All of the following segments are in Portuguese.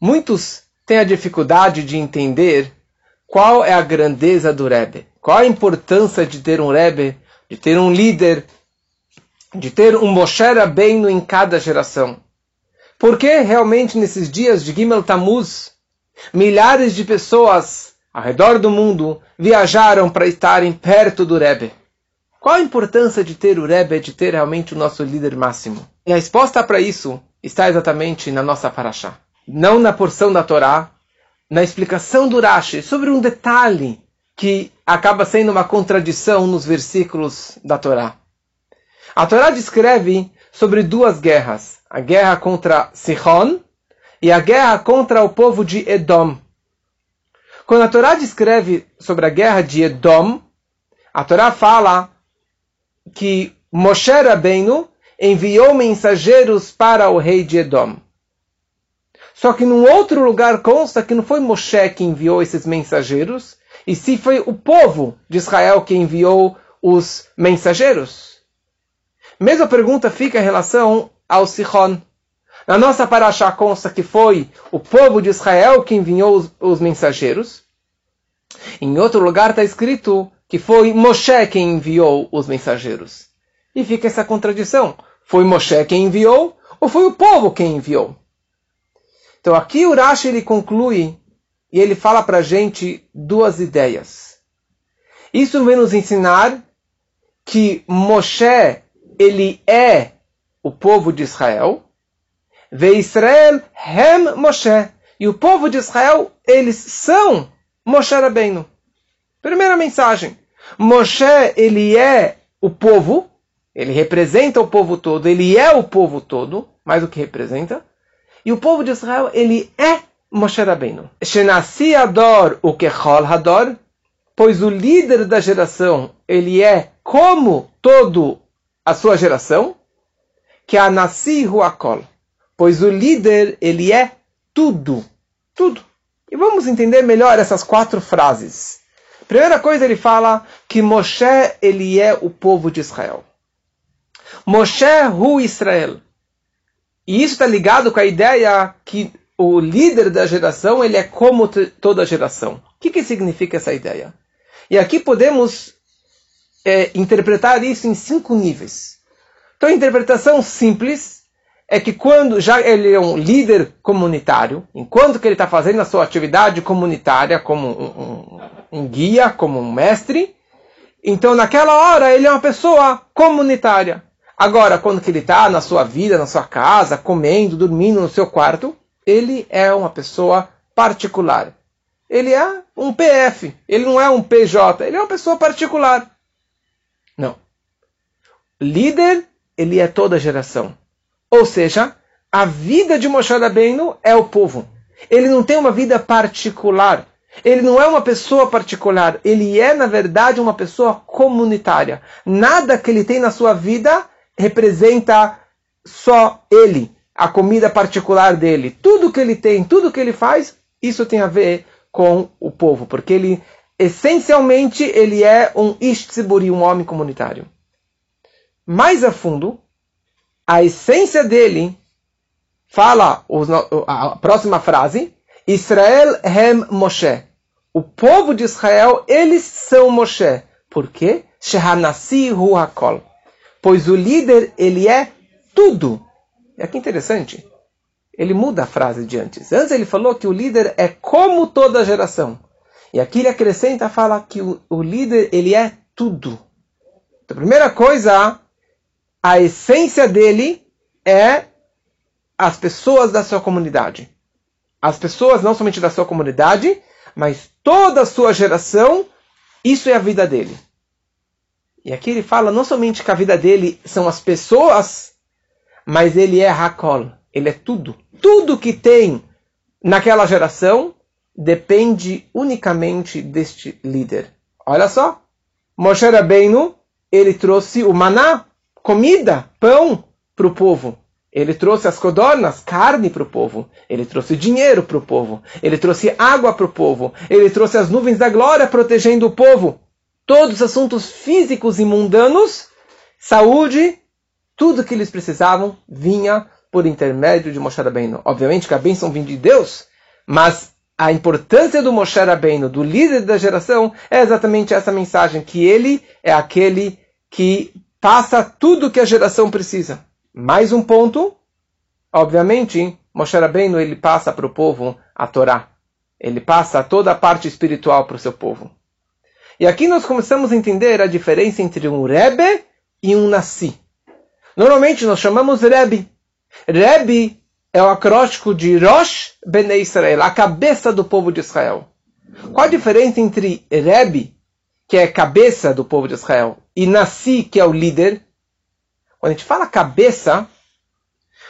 Muitos têm a dificuldade de entender qual é a grandeza do Rebbe, qual a importância de ter um Rebbe, de ter um líder, de ter um Moshe Rabbeinu em cada geração. Porque realmente nesses dias de Gimel Tammuz, milhares de pessoas ao redor do mundo viajaram para estarem perto do Rebbe. Qual a importância de ter o Rebbe, de ter realmente o nosso líder máximo? E a resposta para isso está exatamente na nossa paraxá. Não na porção da Torá, na explicação do Rashi sobre um detalhe que acaba sendo uma contradição nos versículos da Torá. A Torá descreve sobre duas guerras, a guerra contra Sihon e a guerra contra o povo de Edom. Quando a Torá descreve sobre a guerra de Edom, a Torá fala que Moshe Rabbeinu enviou mensageiros para o rei de Edom. Só que num outro lugar consta que não foi Moshe que enviou esses mensageiros, e se foi o povo de Israel que enviou os mensageiros. Mesma pergunta fica em relação ao Sihon. Na nossa paraxá consta que foi o povo de Israel que enviou os, os mensageiros. Em outro lugar está escrito que foi Moshe quem enviou os mensageiros. E fica essa contradição. Foi Moshe quem enviou ou foi o povo quem enviou? Então aqui o Rashi ele conclui e ele fala para a gente duas ideias. Isso vem nos ensinar que Moshe ele é o povo de Israel, Ve Israel hem Moshe, e o povo de Israel eles são Moshe Rabbeinu. Primeira mensagem. Moshe, ele é o povo, ele representa o povo todo, ele é o povo todo, mais do que representa. E o povo de Israel, ele é Moshe Rabbeinu. Shenasi Ador o Kechol Hador, pois o líder da geração, ele é como todo a sua geração, que é a Huakol, pois o líder, ele é tudo, tudo. E vamos entender melhor essas quatro frases. Primeira coisa, ele fala que Moshe, ele é o povo de Israel. Moshe Hu Israel. E isso está ligado com a ideia que o líder da geração, ele é como toda geração. O que, que significa essa ideia? E aqui podemos é, interpretar isso em cinco níveis. Então, a interpretação simples é que quando já ele é um líder comunitário, enquanto que ele está fazendo a sua atividade comunitária como um, um, um guia, como um mestre, então naquela hora ele é uma pessoa comunitária. Agora, quando que ele está na sua vida, na sua casa, comendo, dormindo no seu quarto, ele é uma pessoa particular. Ele é um PF, ele não é um PJ, ele é uma pessoa particular. Não. Líder, ele é toda geração. Ou seja, a vida de Moshe Rabbeinu é o povo. Ele não tem uma vida particular. Ele não é uma pessoa particular. Ele é, na verdade, uma pessoa comunitária. Nada que ele tem na sua vida representa só ele, a comida particular dele. Tudo que ele tem, tudo que ele faz, isso tem a ver com o povo, porque ele essencialmente ele é um ishtziburi, um homem comunitário. Mais a fundo, a essência dele, fala a próxima frase, Israel hem Moshe. O povo de Israel, eles são Moshe. Por quê? Shehanasi hu hakol. Pois o líder, ele é tudo. E aqui interessante. Ele muda a frase de antes. Antes ele falou que o líder é como toda geração. E aqui ele acrescenta, fala que o, o líder, ele é tudo. Então, a primeira coisa, a essência dele é as pessoas da sua comunidade. As pessoas não somente da sua comunidade, mas toda a sua geração, isso é a vida dele. E aqui ele fala não somente que a vida dele são as pessoas, mas ele é Hakol, ele é tudo. Tudo que tem naquela geração depende unicamente deste líder. Olha só, Moshe Rabbeinu, ele trouxe o maná, comida, pão para o povo. Ele trouxe as codornas, carne para o povo. Ele trouxe dinheiro para o povo. Ele trouxe água para o povo. Ele trouxe as nuvens da glória protegendo o povo. Todos os assuntos físicos e mundanos, saúde, tudo que eles precisavam vinha por intermédio de Moshe Rabbeinu. Obviamente que a bênção vinha de Deus, Mas a importância do Moshe Rabbeinu, do líder da geração, é exatamente essa mensagem, que ele é aquele que passa tudo que a geração precisa. Mais um ponto, obviamente, Moshe Rabbeinu ele passa para o povo a Torá. Ele passa toda a parte espiritual para o seu povo. E aqui nós começamos a entender a diferença entre um Rebbe e um Nassi. Normalmente nós chamamos Rebbe. Rebbe é o acróstico de Rosh Bnei Israel, a cabeça do povo de Israel. Qual a diferença entre Rebbe, que é cabeça do povo de Israel, e Nassi, que é o líder? Quando a gente fala cabeça,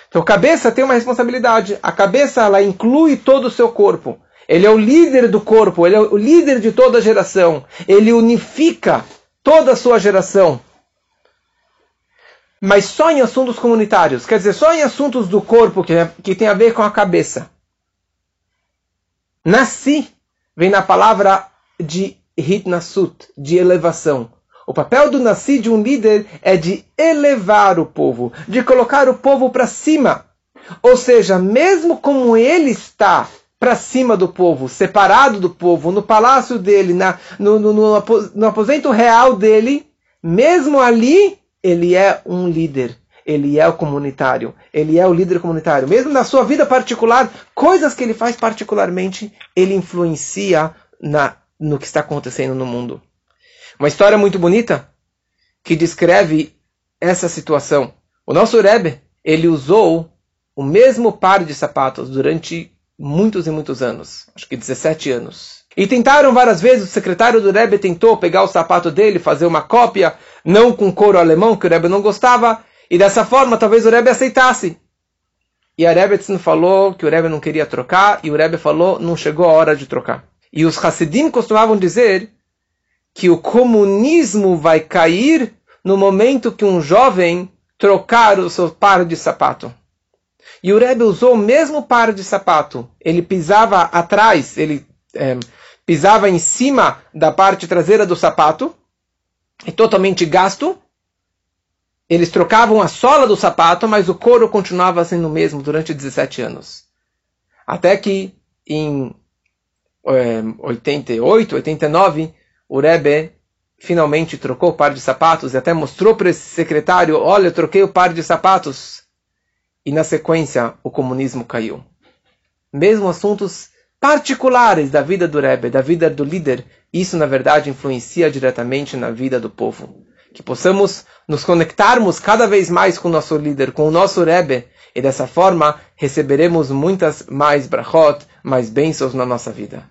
então cabeça tem uma responsabilidade. A cabeça ela inclui todo o seu corpo. Ele é o líder do corpo, ele é o líder de toda a geração. Ele unifica toda a sua geração. Mas só em assuntos comunitários, quer dizer, só em assuntos do corpo que, que tem a ver com a cabeça. Nasci vem na palavra de hitnasut, de elevação. O papel do nasci de um líder é de elevar o povo, de colocar o povo para cima. Ou seja, mesmo como ele está para cima do povo, separado do povo, no palácio dele, na, no, no, no, aposento real dele, mesmo ali, ele é um líder. Ele é o comunitário. Ele é o líder comunitário. Mesmo na sua vida particular, coisas que ele faz particularmente, ele influencia na, no que está acontecendo no mundo. Uma história muito bonita que descreve essa situação. O nosso Rebbe, ele usou o mesmo par de sapatos durante muitos e muitos anos, acho que 17 anos. E tentaram várias vezes, o secretário do Rebbe tentou pegar o sapato dele, fazer uma cópia, não com couro alemão, que o Rebbe não gostava, e dessa forma talvez o Rebbe aceitasse. E a Rebbetzin falou que o Rebbe não queria trocar, e o Rebbe falou, não chegou a hora de trocar. E os Hassidim costumavam dizer que o comunismo vai cair no momento que um jovem trocar o seu par de sapato. E o Rebbe usou o mesmo par de sapato. Ele pisava atrás, ele é, pisava em cima da parte traseira do sapato, e totalmente gasto. Eles trocavam a sola do sapato, mas o couro continuava sendo o mesmo durante 17 anos. Até que em é, 88, 89, o Rebbe finalmente trocou o par de sapatos e até mostrou para esse secretário: Olha, eu troquei o par de sapatos e na sequência o comunismo caiu. Mesmo assuntos particulares da vida do Rebbe, da vida do líder, isso na verdade influencia diretamente na vida do povo. Que possamos nos conectarmos cada vez mais com o nosso líder, com o nosso Rebbe, e dessa forma receberemos muitas mais brachot, mais bênçãos na nossa vida.